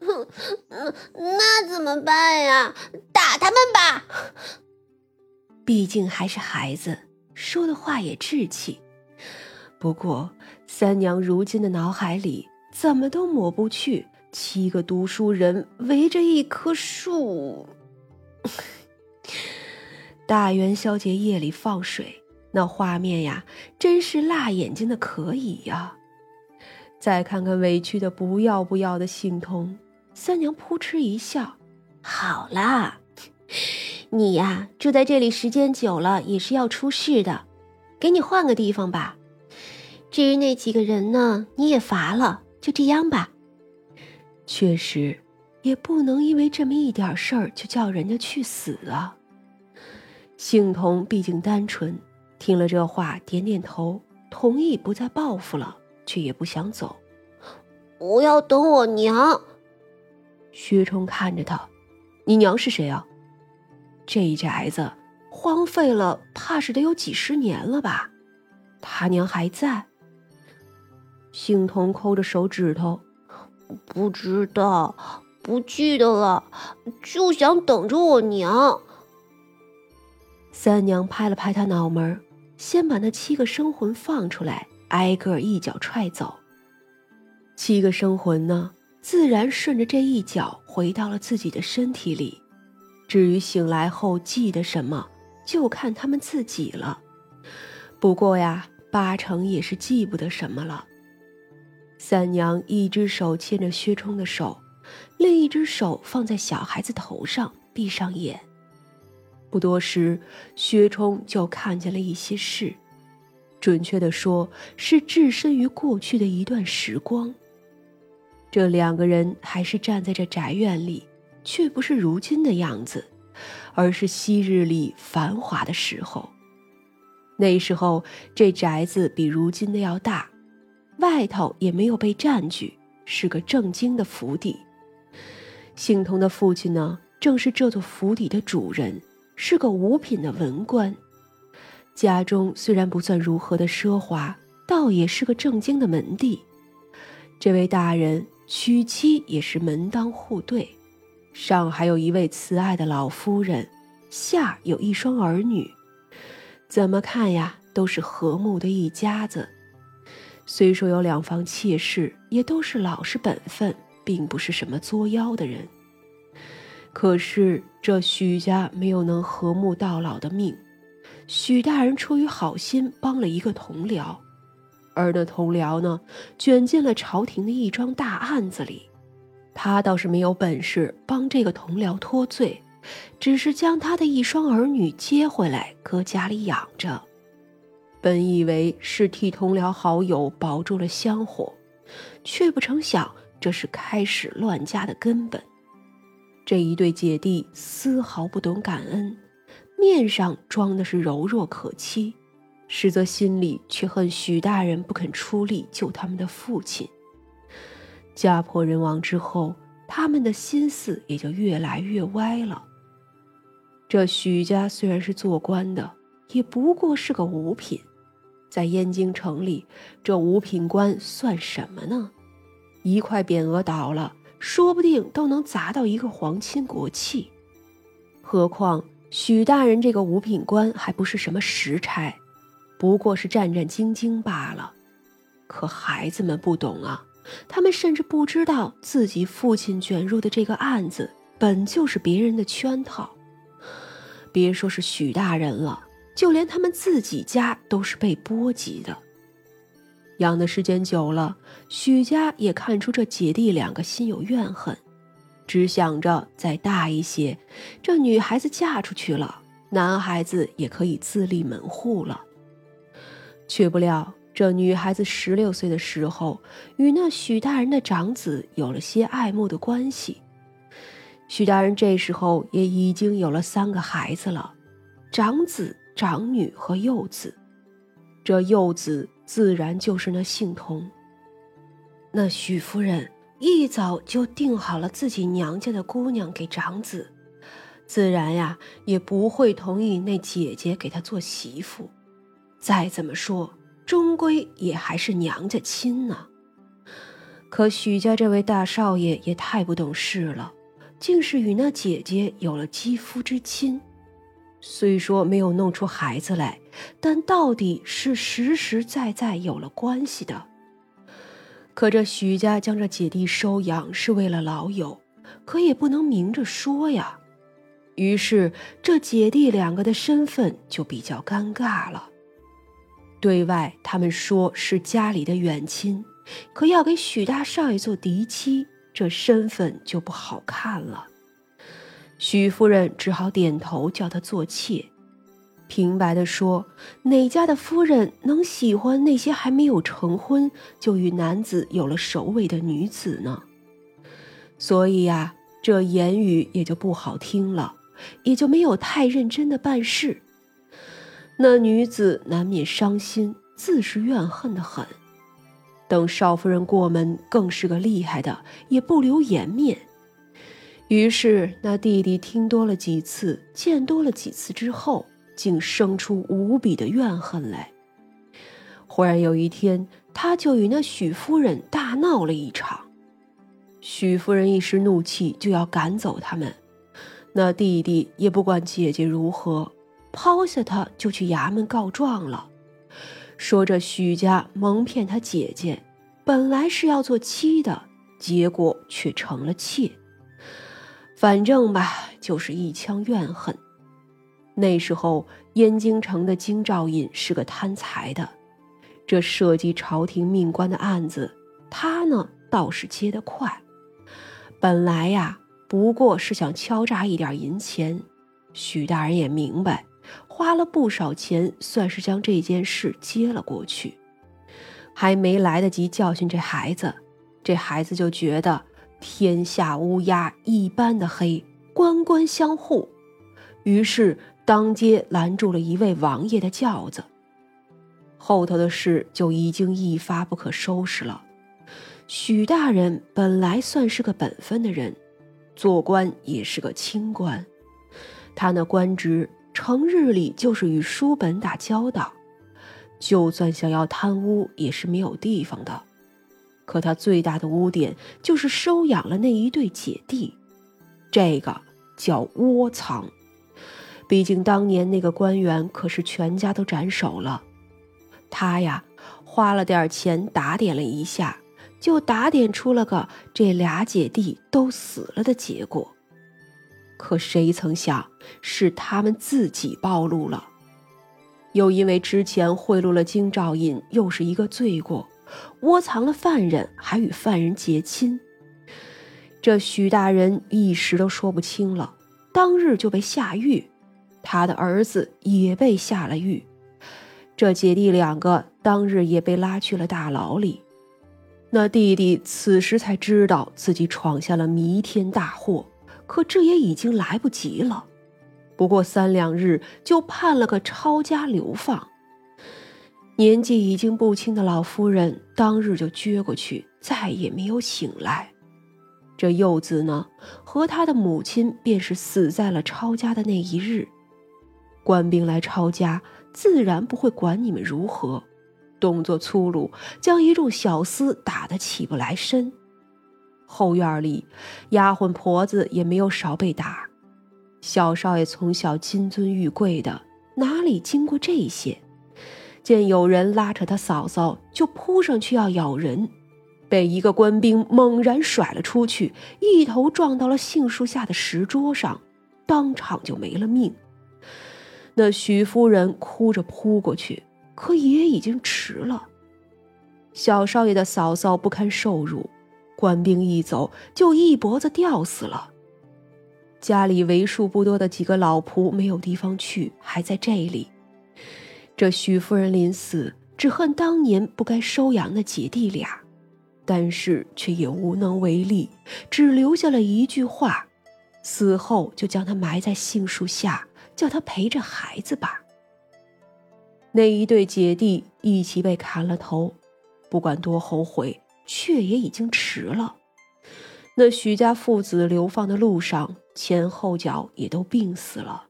哼 那怎么办呀？打他们吧！毕竟还是孩子，说的话也稚气。不过三娘如今的脑海里怎么都抹不去七个读书人围着一棵树。大元宵节夜里放水，那画面呀，真是辣眼睛的可以呀。再看看委屈的不要不要的信通，三娘扑哧一笑：“好啦，你呀住在这里时间久了也是要出事的，给你换个地方吧。至于那几个人呢，你也乏了，就这样吧。确实，也不能因为这么一点事儿就叫人家去死啊。”幸童毕竟单纯，听了这话，点点头，同意不再报复了，却也不想走。我要等我娘。薛冲看着他，你娘是谁啊？这一宅子荒废了，怕是得有几十年了吧？他娘还在？幸童抠着手指头，不知道，不记得了，就想等着我娘。三娘拍了拍他脑门，先把那七个生魂放出来，挨个一脚踹走。七个生魂呢，自然顺着这一脚回到了自己的身体里。至于醒来后记得什么，就看他们自己了。不过呀，八成也是记不得什么了。三娘一只手牵着薛冲的手，另一只手放在小孩子头上，闭上眼。不多时，薛冲就看见了一些事，准确的说，是置身于过去的一段时光。这两个人还是站在这宅院里，却不是如今的样子，而是昔日里繁华的时候。那时候，这宅子比如今的要大，外头也没有被占据，是个正经的府邸。姓童的父亲呢，正是这座府邸的主人。是个五品的文官，家中虽然不算如何的奢华，倒也是个正经的门第。这位大人娶妻也是门当户对，上还有一位慈爱的老夫人，下有一双儿女，怎么看呀都是和睦的一家子。虽说有两房妾室，也都是老实本分，并不是什么作妖的人。可是这许家没有能和睦到老的命，许大人出于好心帮了一个同僚，而那同僚呢，卷进了朝廷的一桩大案子里。他倒是没有本事帮这个同僚脱罪，只是将他的一双儿女接回来搁家里养着。本以为是替同僚好友保住了香火，却不成想这是开始乱家的根本。这一对姐弟丝毫不懂感恩，面上装的是柔弱可欺，实则心里却恨许大人不肯出力救他们的父亲。家破人亡之后，他们的心思也就越来越歪了。这许家虽然是做官的，也不过是个五品，在燕京城里，这五品官算什么呢？一块匾额倒了。说不定都能砸到一个皇亲国戚，何况许大人这个五品官还不是什么实差，不过是战战兢兢罢了。可孩子们不懂啊，他们甚至不知道自己父亲卷入的这个案子本就是别人的圈套。别说是许大人了，就连他们自己家都是被波及的。养的时间久了，许家也看出这姐弟两个心有怨恨，只想着再大一些，这女孩子嫁出去了，男孩子也可以自立门户了。却不料这女孩子十六岁的时候，与那许大人的长子有了些爱慕的关系。许大人这时候也已经有了三个孩子了，长子、长女和幼子。这幼子。自然就是那姓童。那许夫人一早就定好了自己娘家的姑娘给长子，自然呀也不会同意那姐姐给她做媳妇。再怎么说，终归也还是娘家亲呢。可许家这位大少爷也太不懂事了，竟是与那姐姐有了肌肤之亲。虽说没有弄出孩子来，但到底是实实在在有了关系的。可这许家将这姐弟收养是为了老友，可也不能明着说呀。于是这姐弟两个的身份就比较尴尬了。对外他们说是家里的远亲，可要给许大少爷做嫡妻，这身份就不好看了。许夫人只好点头，叫他做妾。平白的说，哪家的夫人能喜欢那些还没有成婚就与男子有了首尾的女子呢？所以呀，这言语也就不好听了，也就没有太认真的办事。那女子难免伤心，自是怨恨的很。等少夫人过门，更是个厉害的，也不留颜面。于是，那弟弟听多了几次，见多了几次之后，竟生出无比的怨恨来。忽然有一天，他就与那许夫人大闹了一场。许夫人一时怒气，就要赶走他们。那弟弟也不管姐姐如何，抛下他就去衙门告状了，说这许家蒙骗他姐姐，本来是要做妻的，结果却成了妾。反正吧，就是一腔怨恨。那时候，燕京城的京兆尹是个贪财的，这涉及朝廷命官的案子，他呢倒是接得快。本来呀，不过是想敲诈一点银钱。许大人也明白，花了不少钱，算是将这件事接了过去。还没来得及教训这孩子，这孩子就觉得。天下乌鸦一般的黑，官官相护。于是当街拦住了一位王爷的轿子。后头的事就已经一发不可收拾了。许大人本来算是个本分的人，做官也是个清官。他那官职，成日里就是与书本打交道，就算想要贪污，也是没有地方的。可他最大的污点就是收养了那一对姐弟，这个叫窝藏。毕竟当年那个官员可是全家都斩首了，他呀花了点钱打点了一下，就打点出了个这俩姐弟都死了的结果。可谁曾想是他们自己暴露了，又因为之前贿赂了京兆尹，又是一个罪过。窝藏了犯人，还与犯人结亲，这许大人一时都说不清了。当日就被下狱，他的儿子也被下了狱，这姐弟两个当日也被拉去了大牢里。那弟弟此时才知道自己闯下了弥天大祸，可这也已经来不及了。不过三两日就判了个抄家流放。年纪已经不轻的老夫人当日就撅过去，再也没有醒来。这幼子呢，和他的母亲便是死在了抄家的那一日。官兵来抄家，自然不会管你们如何，动作粗鲁，将一众小厮打得起不来身。后院里，丫鬟婆子也没有少被打。小少爷从小金尊玉贵的，哪里经过这些？见有人拉扯他嫂嫂，就扑上去要咬人，被一个官兵猛然甩了出去，一头撞到了杏树下的石桌上，当场就没了命。那许夫人哭着扑过去，可也已经迟了。小少爷的嫂嫂不堪受辱，官兵一走就一脖子吊死了。家里为数不多的几个老仆没有地方去，还在这里。这许夫人临死，只恨当年不该收养那姐弟俩，但是却也无能为力，只留下了一句话：死后就将他埋在杏树下，叫他陪着孩子吧。那一对姐弟一起被砍了头，不管多后悔，却也已经迟了。那徐家父子流放的路上，前后脚也都病死了。